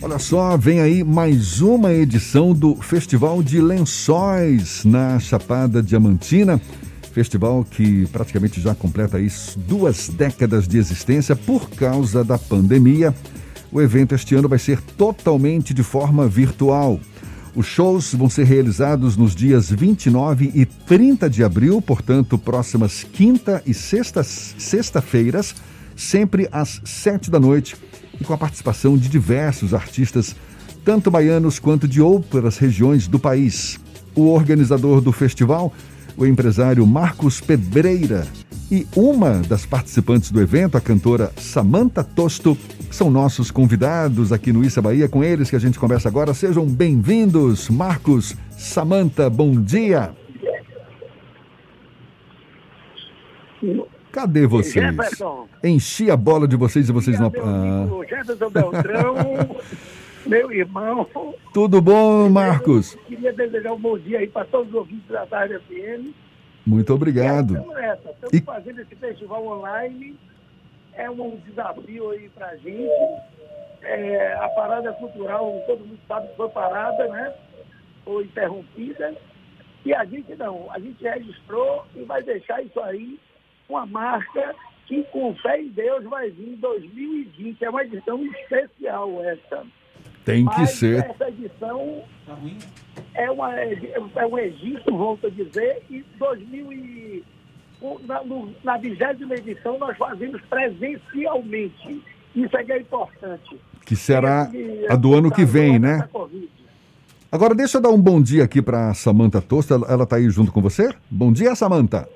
Olha só, vem aí mais uma edição do Festival de Lençóis na Chapada Diamantina. Festival que praticamente já completa aí duas décadas de existência por causa da pandemia. O evento este ano vai ser totalmente de forma virtual. Os shows vão ser realizados nos dias 29 e 30 de abril, portanto, próximas quinta e sexta-feiras, sexta sempre às sete da noite, e com a participação de diversos artistas, tanto baianos quanto de outras regiões do país. O organizador do festival, o empresário Marcos Pedreira, e uma das participantes do evento, a cantora Samantha Tosto, são nossos convidados aqui no Issa Bahia. Com eles que a gente conversa agora. Sejam bem-vindos, Marcos, Samantha, bom dia. Cadê vocês? Jefferson. Enchi a bola de vocês e vocês não. Ah. Jefferson Beltrão, meu irmão. Tudo bom, Marcos? Queria desejar um bom dia aí para todos os ouvintes da Tarde FM. Muito obrigado. Estamos e... fazendo esse festival online. É um desafio aí para a gente. É, a parada cultural, todo mundo sabe que foi parada, né? Foi interrompida. E a gente não. A gente registrou e vai deixar isso aí uma marca que, com fé em Deus, vai vir em 2020. É uma edição especial essa. Tem que Mas ser. Essa edição é, uma, é um registro, volto a dizer, e 2000 e, na, no, na vigésima edição nós fazemos presencialmente. Isso é que é importante. Que será a do ano que vem, né? Agora deixa eu dar um bom dia aqui para Samanta Tosta. Ela está aí junto com você? Bom dia, Samanta.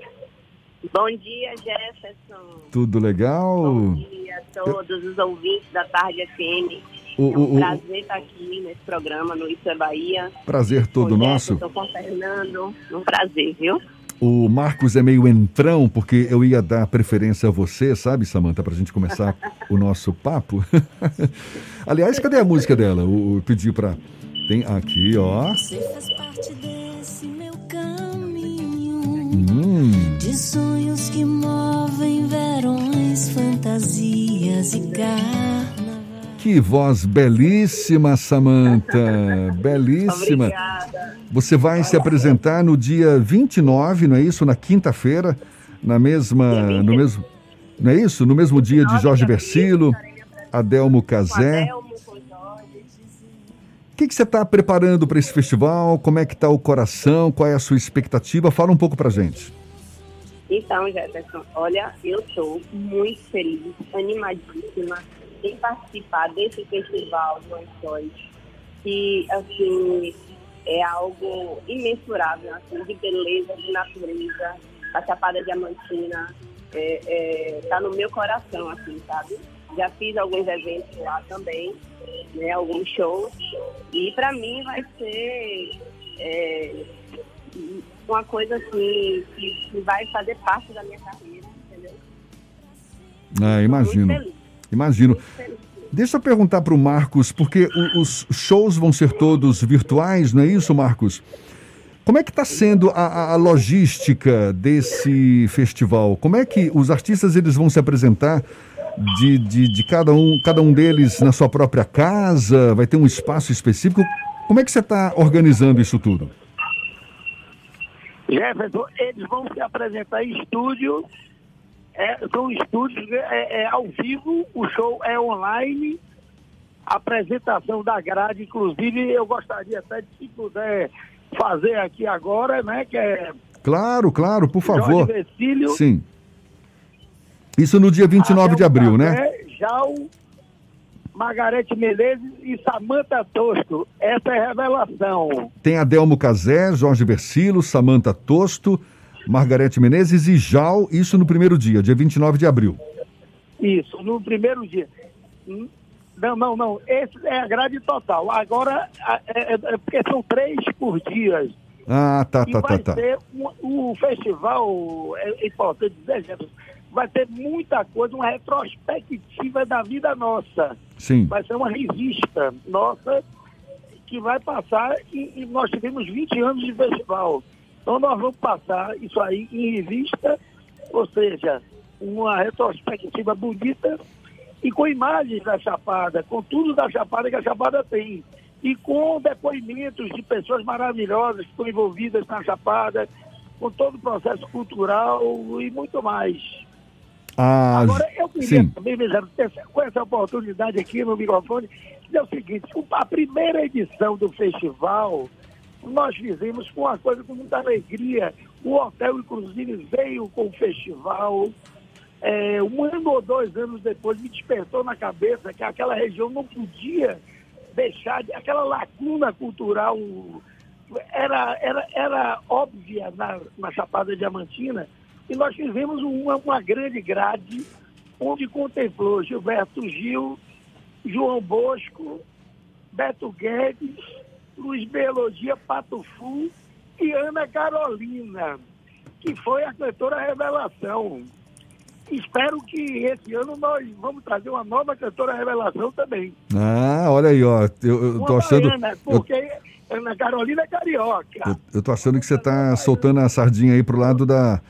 Bom dia, Jefferson. Tudo legal? Bom dia a todos eu... os ouvintes da Tarde FM. O, é um o, prazer estar aqui nesse programa no Isso é Bahia. Prazer todo nosso. Estou com Fernando. Um prazer, viu? O Marcos é meio entrão, porque eu ia dar preferência a você, sabe, Samanta, para a gente começar o nosso papo. Aliás, cadê a música dela? O, o pedi para. Tem aqui, ó. Você faz parte desse meu caminho. Hum. De sonhos que movem verões, fantasias e carne. Que voz belíssima, Samanta. belíssima. Obrigada. Você vai se apresentar no dia 29, não é isso? Na quinta-feira, na mesma, no mesmo, não é isso? No mesmo dia de Jorge Versilo, Adelmo Casé. O que, que você está preparando para esse festival? Como é que está o coração? Qual é a sua expectativa? Fala um pouco para gente. Então, Jefferson, olha, eu estou muito feliz, animadíssima em participar desse festival de Lençóis, que, assim, é algo imensurável, assim, de beleza, de natureza, a Chapada Diamantina, é, é, tá no meu coração, assim, sabe? Já fiz alguns eventos lá também, né, alguns shows, e para mim vai ser é, uma coisa assim que, que, vai fazer parte da minha carreira, entendeu? Ah, imagino. Imagino. Deixa eu perguntar para o Marcos, porque os shows vão ser todos virtuais, não é isso, Marcos? Como é que está sendo a, a, logística desse festival? Como é que os artistas eles vão se apresentar de, de, de, cada, um, cada um deles na sua própria casa? Vai ter um espaço específico? Como é que você está organizando isso tudo? Jefferson, eles vão se apresentar em estúdio é, são estúdios é, é, ao vivo, o show é online, a apresentação da grade, inclusive eu gostaria até de se puder fazer aqui agora, né? Que é. Claro, claro, por favor. Vecílio, Sim. Isso no dia 29 de abril, né? Jal, Margarete Menezes e Samanta Tosto. Essa é a revelação. Tem Adelmo Casé, Jorge Versilo, Samanta Tosto. Margarete Menezes e Jal, isso no primeiro dia, dia 29 de abril. Isso, no primeiro dia. Não, não, não. Esse é a grade total. Agora, é, é, é porque são três por dia. Ah, tá, tá, tá, tá. Ter um, o festival, é, é importante dizer, vai ter muita coisa, uma retrospectiva da vida nossa. Sim. Vai ser uma revista nossa que vai passar e, e nós tivemos 20 anos de festival. Então nós vamos passar isso aí em revista, ou seja, uma retrospectiva bonita e com imagens da Chapada, com tudo da Chapada que a Chapada tem. E com depoimentos de pessoas maravilhosas que estão envolvidas na Chapada, com todo o processo cultural e muito mais. Ah, Agora, eu queria sim. também, Bezerra, com essa oportunidade aqui no microfone, dizer o seguinte, a primeira edição do festival, nós fizemos com uma coisa com muita alegria. O hotel, inclusive, veio com o festival. É, um ano ou dois anos depois, me despertou na cabeça que aquela região não podia deixar, de- aquela lacuna cultural era, era, era óbvia na, na Chapada Diamantina, e nós fizemos uma, uma grande grade onde contemplou Gilberto Gil, João Bosco, Beto Guedes, Luiz Belogia Patufu e Ana Carolina, que foi a cantora revelação. Espero que esse ano nós vamos trazer uma nova cantora revelação também. Ah, olha aí, ó. Eu, eu tô achando. baiana, Eu, porque Ana Carolina é carioca. eu, eu tô achando que você tá soltando a sardinha aí pro lado da.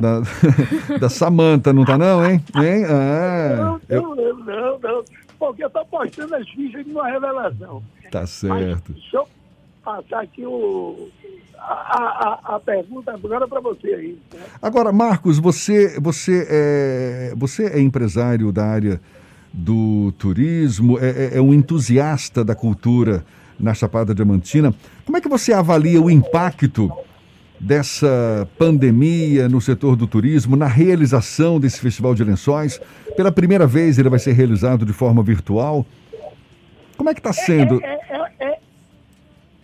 Da, da Samanta, não tá não, hein? Hein? Ah, Não, eu- não, não, não, não. Porque eu estou postando as fichas de uma revelação. tá Mas certo. deixa eu passar aqui o, a, a, a pergunta agora para você aí. né? Agora, Marcos, você, você, é, você é empresário da área do turismo, é, é- é um entusiasta da cultura na Chapada Diamantina. Como é que você avalia o impacto dessa pandemia no setor do turismo, na realização desse Festival de Lençóis? Pela primeira vez ele vai ser realizado de forma virtual. Como é que está sendo? É, é, é,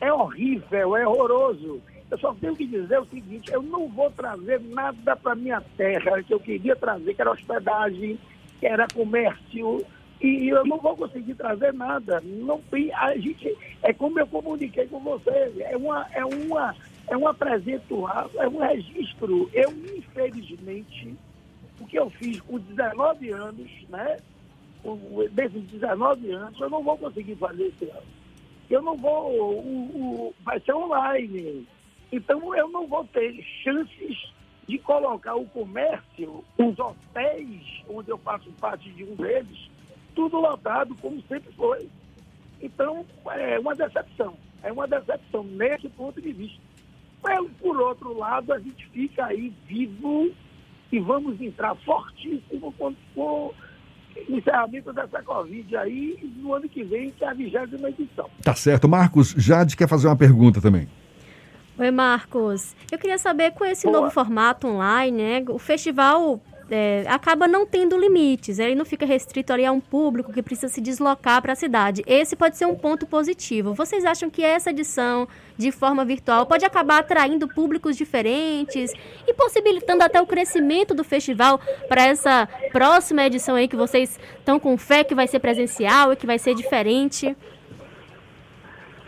é horrível, é horroroso. Eu só tenho que dizer o seguinte, eu não vou trazer nada para minha terra que eu queria trazer, que era hospedagem, que era comércio, e eu não vou conseguir trazer nada. Não tem, a gente, é como eu comuniquei com você, é uma, é uma, é um apresento, é um registro. Eu, infelizmente, o que eu fiz com 19 anos, né? desses 19 anos, eu não vou conseguir fazer esse ano. Eu não vou, o, o- vai ser online. Então eu não vou ter chances de colocar o comércio, os hotéis, onde eu faço parte de um deles, tudo lotado, como sempre foi. Então, é uma decepção. É uma decepção nesse ponto de vista. Por outro lado, a gente fica aí vivo e vamos entrar fortíssimo com, com o encerramento dessa Covid aí no ano que vem, que é a vigésima edição. Tá certo. Marcos, Jade quer fazer uma pergunta também. Oi, Marcos. Eu queria saber, com esse Boa. novo formato online, né, o festival é, acaba não tendo limites, ele não fica restrito ali a um público que precisa se deslocar para a cidade. Esse pode ser um ponto positivo. Vocês acham que essa edição, de forma virtual, pode acabar atraindo públicos diferentes e possibilitando até o crescimento do festival para essa próxima edição aí que vocês estão com fé que vai ser presencial e que vai ser diferente?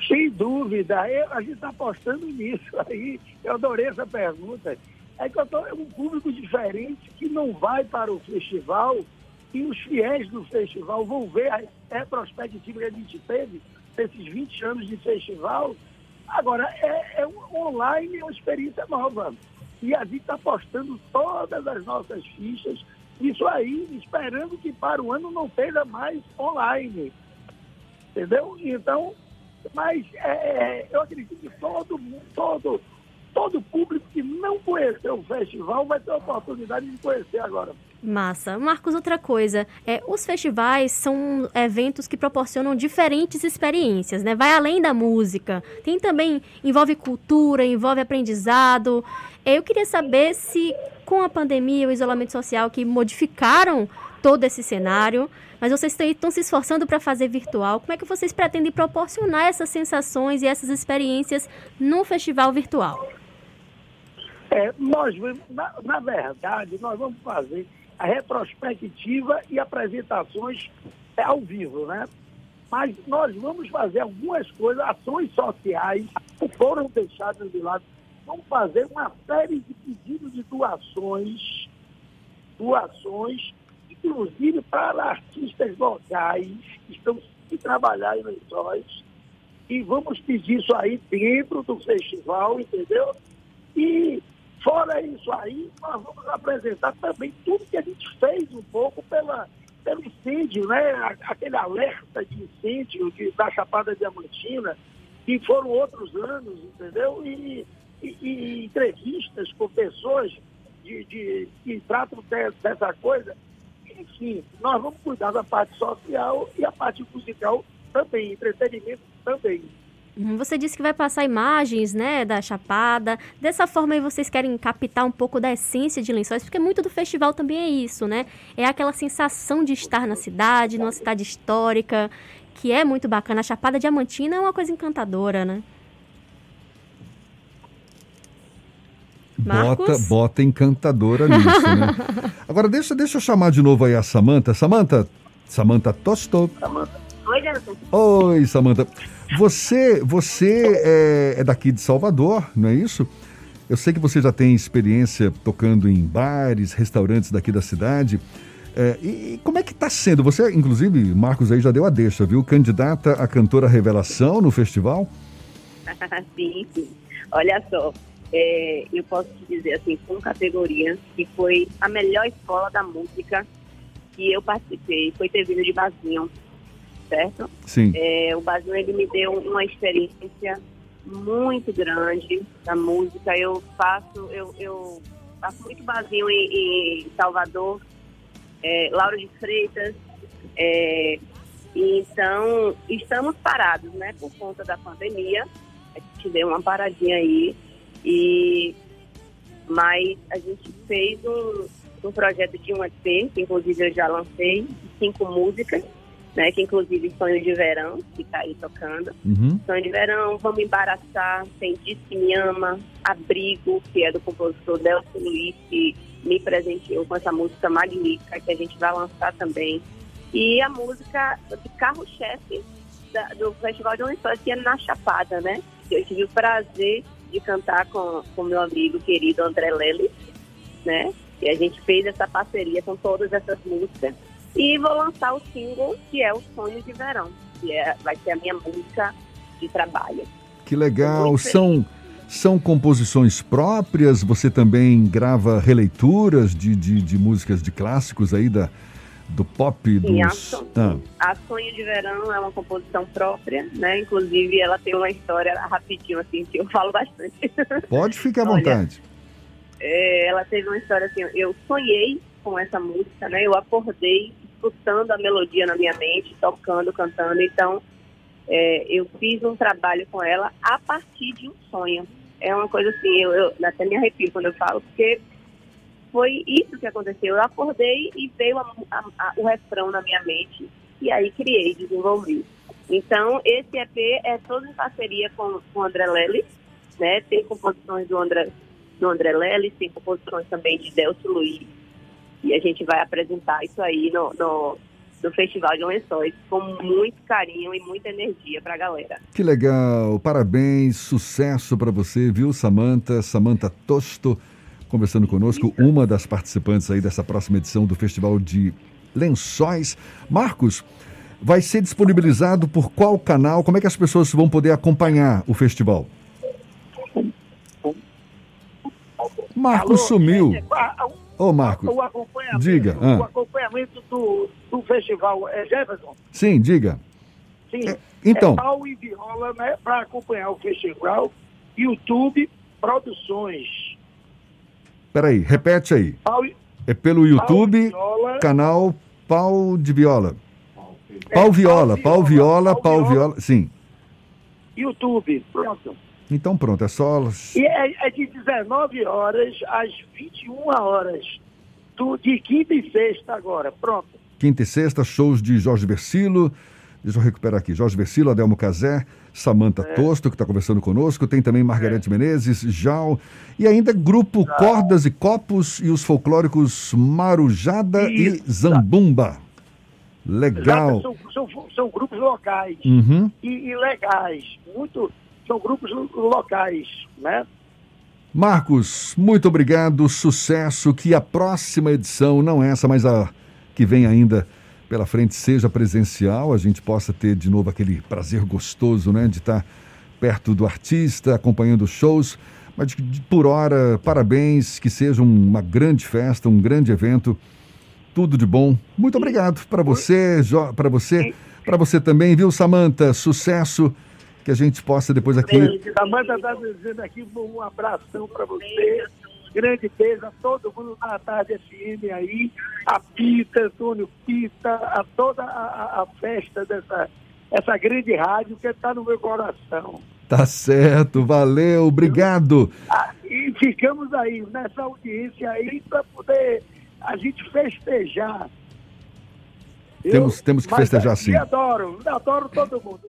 Sem dúvida, eu- a gente está apostando nisso aí. Eu adorei essa pergunta. É é um público diferente que não vai para o festival e os fiéis do festival vão ver a retrospectiva que a gente teve desses 20 anos de festival. Agora, é, é um online, é uma experiência nova. E a gente está apostando todas as nossas fichas nisso aí, esperando que para o ano não seja mais online. Entendeu? Então, mas é, é, eu acredito que todo mundo, todo, todo público que não conheceu o festival vai ter a oportunidade de conhecer agora. Massa. Marcos, outra coisa, é, os festivais são eventos que proporcionam diferentes experiências, né? Vai além da música. Tem também, envolve cultura, envolve aprendizado. É, Eu queria saber se, com a pandemia e o isolamento social que modificaram todo esse cenário, mas vocês estão- se esforçando para fazer virtual, como é que vocês pretendem proporcionar essas sensações e essas experiências no festival virtual? É, nós, na, na verdade, nós vamos fazer a retrospectiva e apresentações é, ao vivo, né? Mas nós vamos fazer algumas coisas, ações sociais que foram deixadas de lado. Vamos fazer uma série de pedidos de doações, doações, inclusive para artistas locais que estão se trabalhar em lençóis. E vamos pedir isso aí dentro do festival, entendeu? E fora isso aí, nós vamos apresentar também tudo que a gente fez um pouco pela, pelo incêndio, né? Aquele alerta de incêndio de, da Chapada Diamantina, que foram outros anos, entendeu? E, e, e entrevistas com pessoas de, de, que tratam de, dessa coisa. Enfim, nós vamos cuidar da parte social e a parte musical também, entretenimento também. Você disse que vai passar imagens, né, da Chapada. Dessa forma aí vocês querem captar um pouco da essência de Lençóis, porque muito do festival também é isso, né? É aquela sensação de estar na cidade, numa cidade histórica, que é muito bacana. A Chapada Diamantina é uma coisa encantadora, né? Bota, bota encantadora nisso, né? Agora deixa, deixa eu chamar de novo aí a Samanta. Samanta, Samanta Tosto. Oi, Jonathan. Oi, Samanta. Você, você é, é, daqui de Salvador, não é isso? Eu sei que você já tem experiência tocando em bares, restaurantes daqui da cidade. É, e, como é que está sendo? Você, inclusive, Marcos aí já deu a deixa, viu? Candidata a cantora revelação no festival? sim, sim. Olha só, é, eu posso te dizer assim, com categoria, que foi a melhor escola da música que eu participei, foi ter vindo de Basinho certo? Sim. É, o Basil ele me deu uma experiência muito grande da música. Eu faço, eu, eu faço muito Basil em, em Salvador, é, Lauro de Freitas. É, então, estamos parados, né, por conta da pandemia. A gente deu uma paradinha aí. E, mas a gente fez um, um projeto de um EP, que inclusive eu já lancei, cinco músicas né? Que inclusive Sonho de Verão, que está aí tocando. Uhum. Sonho de Verão, Vamos Embaraçar, Tem Diz que Me Ama, Abrigo, que é do compositor Delcio Luiz, que me presenteou com essa música magnífica que a gente vai lançar também. E a música de carro-chefe do Festival de Lençóis, que é na Chapada, né? Eu tive o prazer de cantar com o meu amigo querido André Lelis, né? E a gente fez essa parceria com todas essas músicas. E vou lançar o single, que é o Sonho de Verão, que é, vai ser a minha música de trabalho. Que legal! São, são composições próprias? Você também grava releituras de, de, de músicas de clássicos aí da, do pop? Sim, dos... a, ah. a Sonho de Verão é uma composição própria, né? Inclusive, ela tem uma história rapidinho, assim, que eu falo bastante. Pode ficar à vontade. é, ela teve uma história assim, eu sonhei com essa música, né? Eu acordei escutando a melodia na minha mente, tocando, cantando. Então, é, eu fiz um trabalho com ela a partir de um sonho. É uma coisa assim, eu, eu até me arrepio quando eu falo, porque foi isso que aconteceu. Eu acordei e veio a, a, a, o refrão na minha mente e aí criei, desenvolvi. Então, esse EP é todo em parceria com, com o André Lelis, né? Tem composições do André, do André Lelis, tem composições também de Delcio Luiz, e a gente vai apresentar isso aí no, no, no Festival de Lençóis com muito carinho e muita energia para a galera. Que legal! Parabéns, sucesso para você, viu, Samanta? Samanta Tosto, conversando conosco, uma das participantes aí dessa próxima edição do Festival de Lençóis. Marcos, vai ser disponibilizado por qual canal? Como é que as pessoas vão poder acompanhar o festival? Marcos Alô, sumiu. Gente, Ô, Marco, o acompanhamento, diga. Ah. O acompanhamento do, do festival é Jefferson? Sim, diga. Sim. É, então. É pau e viola, né, para acompanhar o festival. YouTube Produções. Peraí, repete aí. Pau, é pelo YouTube, viola, canal Pau de Viola. É, pau Viola, Pau Viola, Pau Viola, sim. YouTube, pronto. Então pronto, é só. E é, é de 19 horas às 21 horas. Do, de quinta e sexta agora. Pronto. Quinta e sexta, shows de Jorge Versilo. Deixa eu recuperar aqui. Jorge Versilo, Adelmo Cazé, Samanta é. Tosto, que está conversando conosco. Tem também Margarete é. Menezes, Jal. E ainda grupo Jal. Cordas e Copos e os folclóricos Marujada Isso. e Zambumba. Legal. São, são, são, grupos locais uhum. e, e legais. Muito são grupos locais, né? Marcos, muito obrigado, sucesso, que a próxima edição, não essa, mas a que vem ainda pela frente, seja presencial, a gente possa ter de novo aquele prazer gostoso, né, de estar perto do artista, acompanhando shows, mas por hora, parabéns, que seja uma grande festa, um grande evento, tudo de bom. Muito obrigado para você, para você, para você também, viu, Samanta? Sucesso que a gente possa depois aqui. Samanta está dizendo aqui um abração para você. Grande beijo a todo mundo da Tarde FM aí, a Pita, Antônio Pita, a toda a, a festa dessa essa grande rádio que está no meu coração. Tá certo, valeu, obrigado. Ah, e ficamos aí nessa audiência aí para poder a gente festejar. Temos, temos que festejar sim. adoro, adoro todo mundo.